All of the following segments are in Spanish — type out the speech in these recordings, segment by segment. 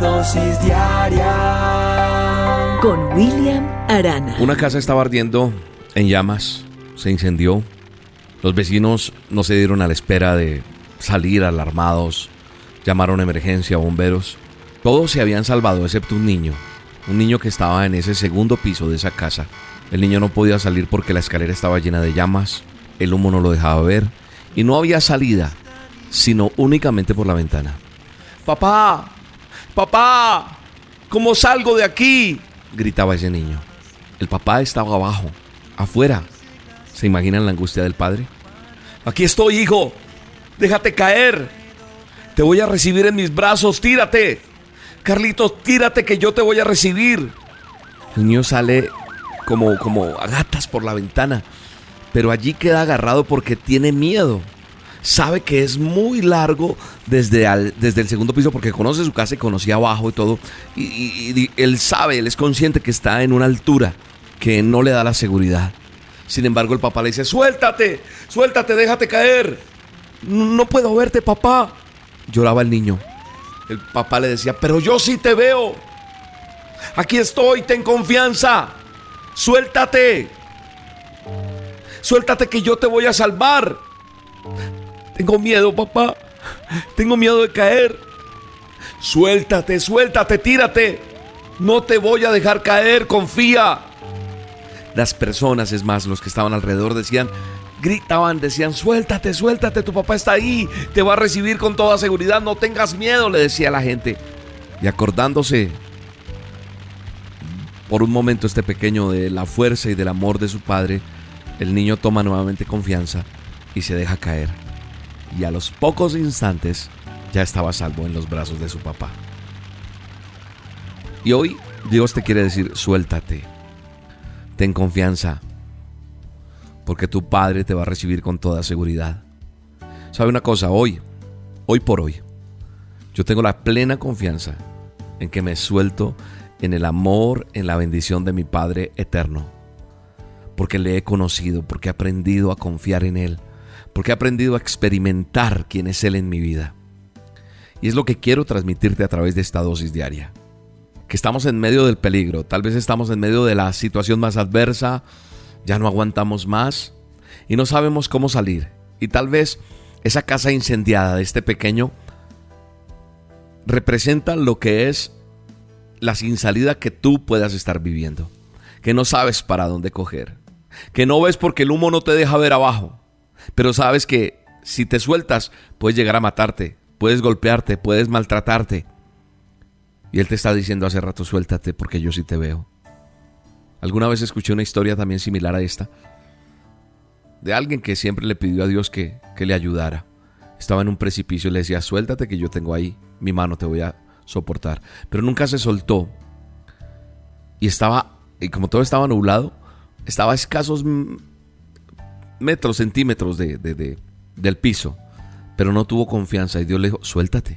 Dosis diaria con William Arana. Una casa estaba ardiendo en llamas, se incendió. Los vecinos no se dieron a la espera de salir alarmados, llamaron a emergencia, bomberos. Todos se habían salvado excepto un niño, un niño que estaba en ese segundo piso de esa casa. El niño no podía salir porque la escalera estaba llena de llamas, el humo no lo dejaba ver y no había salida, sino únicamente por la ventana. Papá, papá, ¿cómo salgo de aquí? gritaba ese niño. El papá estaba abajo, afuera. ¿Se imaginan la angustia del padre? Aquí estoy, hijo. Déjate caer. Te voy a recibir en mis brazos. Tírate. Carlitos, tírate que yo te voy a recibir. El niño sale como, como a gatas por la ventana, pero allí queda agarrado porque tiene miedo. Sabe que es muy largo desde, desde el segundo piso porque conoce su casa y conocía abajo y todo. Y, y él sabe, él es consciente que está en una altura que no le da la seguridad. Sin embargo, el papá le dice, suéltate, suéltate, déjate caer. No puedo verte, papá. Lloraba el niño. El papá le decía, pero yo sí te veo. Aquí estoy, ten confianza. Suéltate. Suéltate que yo te voy a salvar. Tengo miedo, papá. Tengo miedo de caer. Suéltate, suéltate, tírate. No te voy a dejar caer, confía. Las personas, es más, los que estaban alrededor decían, gritaban, decían, suéltate, suéltate, tu papá está ahí, te va a recibir con toda seguridad, no tengas miedo, le decía la gente. Y acordándose por un momento este pequeño de la fuerza y del amor de su padre, el niño toma nuevamente confianza y se deja caer. Y a los pocos instantes ya estaba salvo en los brazos de su papá. Y hoy Dios te quiere decir, suéltate, ten confianza, porque tu Padre te va a recibir con toda seguridad. ¿Sabe una cosa? Hoy, hoy por hoy, yo tengo la plena confianza en que me suelto en el amor, en la bendición de mi Padre eterno. Porque le he conocido, porque he aprendido a confiar en Él, porque he aprendido a experimentar quién es Él en mi vida. Y es lo que quiero transmitirte a través de esta dosis diaria. Que estamos en medio del peligro, tal vez estamos en medio de la situación más adversa, ya no aguantamos más y no sabemos cómo salir. Y tal vez esa casa incendiada de este pequeño representa lo que es la sin salida que tú puedas estar viviendo, que no sabes para dónde coger, que no ves porque el humo no te deja ver abajo, pero sabes que si te sueltas puedes llegar a matarte, puedes golpearte, puedes maltratarte. Y Él te está diciendo hace rato, suéltate porque yo sí te veo. Alguna vez escuché una historia también similar a esta, de alguien que siempre le pidió a Dios que, que le ayudara. Estaba en un precipicio y le decía, suéltate que yo tengo ahí mi mano, te voy a soportar. Pero nunca se soltó. Y estaba, y como todo estaba nublado, estaba a escasos metros, centímetros de, del piso. Pero no tuvo confianza y Dios le dijo, suéltate.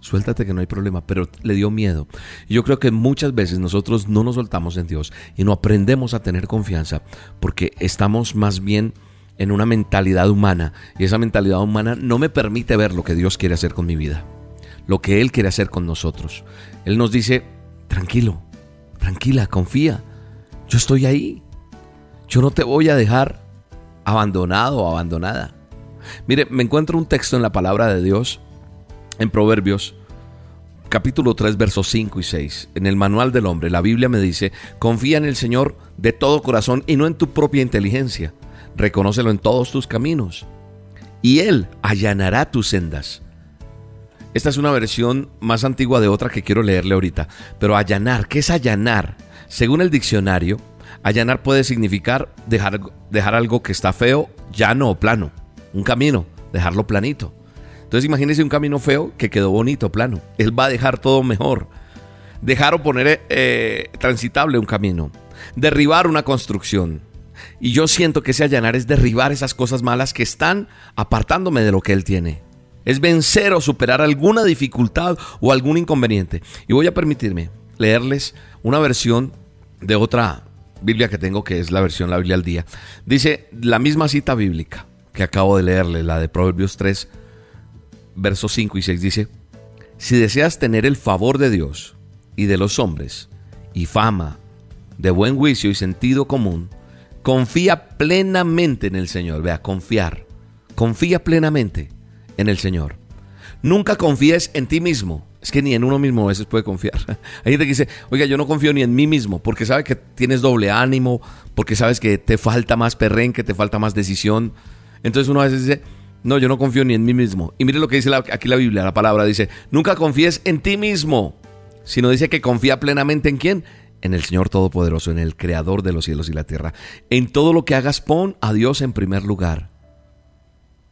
Suéltate que no hay problema, pero le dio miedo. Y yo creo que muchas veces nosotros no nos soltamos en Dios y no aprendemos a tener confianza porque estamos más bien en una mentalidad humana y esa mentalidad humana no me permite ver lo que Dios quiere hacer con mi vida lo que Él quiere hacer con nosotros. Él nos dice, tranquilo, tranquila, confía, yo estoy ahí, yo no te voy a dejar abandonado o abandonada. Mire, me encuentro un texto en la palabra de Dios, en Proverbios, capítulo 3, versos 5 y 6. En el manual del hombre, la Biblia me dice, confía en el Señor de todo corazón y no en tu propia inteligencia. Reconócelo en todos tus caminos. Y Él allanará tus sendas. Esta es una versión más antigua de otra que quiero leerle ahorita. Pero allanar, ¿qué es allanar? Según el diccionario, allanar puede significar dejar, dejar algo que está feo, llano o plano. Un camino, dejarlo planito. Entonces imagínese un camino feo que quedó bonito, plano. Él va a dejar todo mejor. Dejar o poner eh, transitable un camino. Derribar una construcción. Y yo siento que ese allanar es derribar esas cosas malas que están apartándome de lo que Él tiene. Es vencer o superar alguna dificultad o algún inconveniente. Y voy a permitirme leerles una versión de otra Biblia que tengo, que es la versión La Biblia al Día. Dice la misma cita bíblica que acabo de leerle, la de Proverbios 3, versos 5 y 6. Dice, si deseas tener el favor de Dios y de los hombres, y fama, de buen juicio y sentido común, confía plenamente en el Señor. Vea, confiar. Confía plenamente en el Señor. Nunca confíes en ti mismo. Es que ni en uno mismo a veces puede confiar. Hay gente que dice, oiga, yo no confío ni en mí mismo, porque sabe que tienes doble ánimo, porque sabes que te falta más perrenque, te falta más decisión. Entonces uno a veces dice, no, yo no confío ni en mí mismo. Y mire lo que dice aquí la Biblia, la palabra dice, nunca confíes en ti mismo, sino dice que confía plenamente en quién? En el Señor Todopoderoso, en el Creador de los cielos y la tierra. En todo lo que hagas, pon a Dios en primer lugar.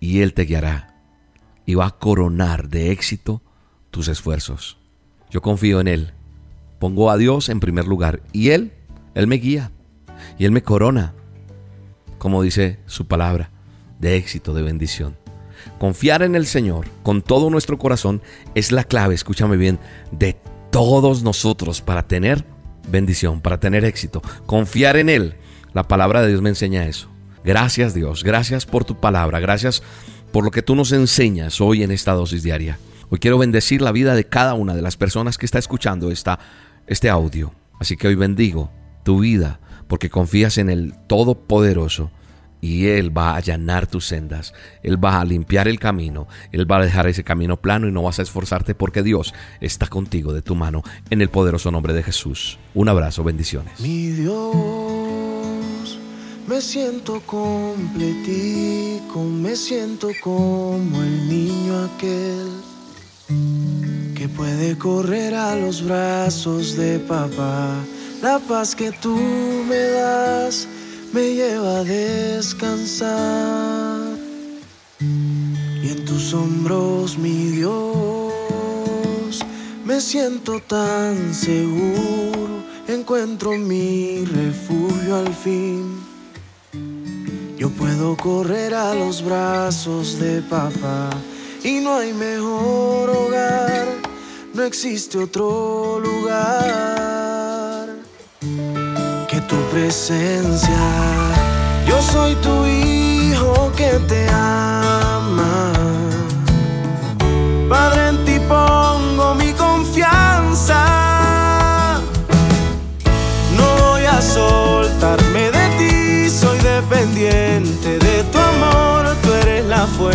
Y Él te guiará y va a coronar de éxito tus esfuerzos. Yo confío en Él. Pongo a Dios en primer lugar y Él, Él me guía y Él me corona, como dice su palabra, de éxito, de bendición. Confiar en el Señor con todo nuestro corazón es la clave, escúchame bien, de todos nosotros para tener bendición, para tener éxito. Confiar en Él. La palabra de Dios me enseña eso. Gracias Dios, gracias por tu palabra, gracias por lo que tú nos enseñas hoy en esta dosis diaria. Hoy quiero bendecir la vida de cada una de las personas que está escuchando esta, este audio. Así que hoy bendigo tu vida porque confías en el Todopoderoso y Él va a allanar tus sendas, Él va a limpiar el camino, Él va a dejar ese camino plano y no vas a esforzarte porque Dios está contigo de tu mano en el poderoso nombre de Jesús. Un abrazo, bendiciones. Mi Dios, me siento completico, me siento como el niño aquel que puede correr a los brazos de papá. La paz que tú me das me lleva a descansar. Y en tus hombros, mi Dios, me siento tan seguro, encuentro mi refugio al fin. Yo puedo correr a los brazos de papá y no hay mejor hogar, no existe otro lugar que tu presencia. Yo soy tu hijo que te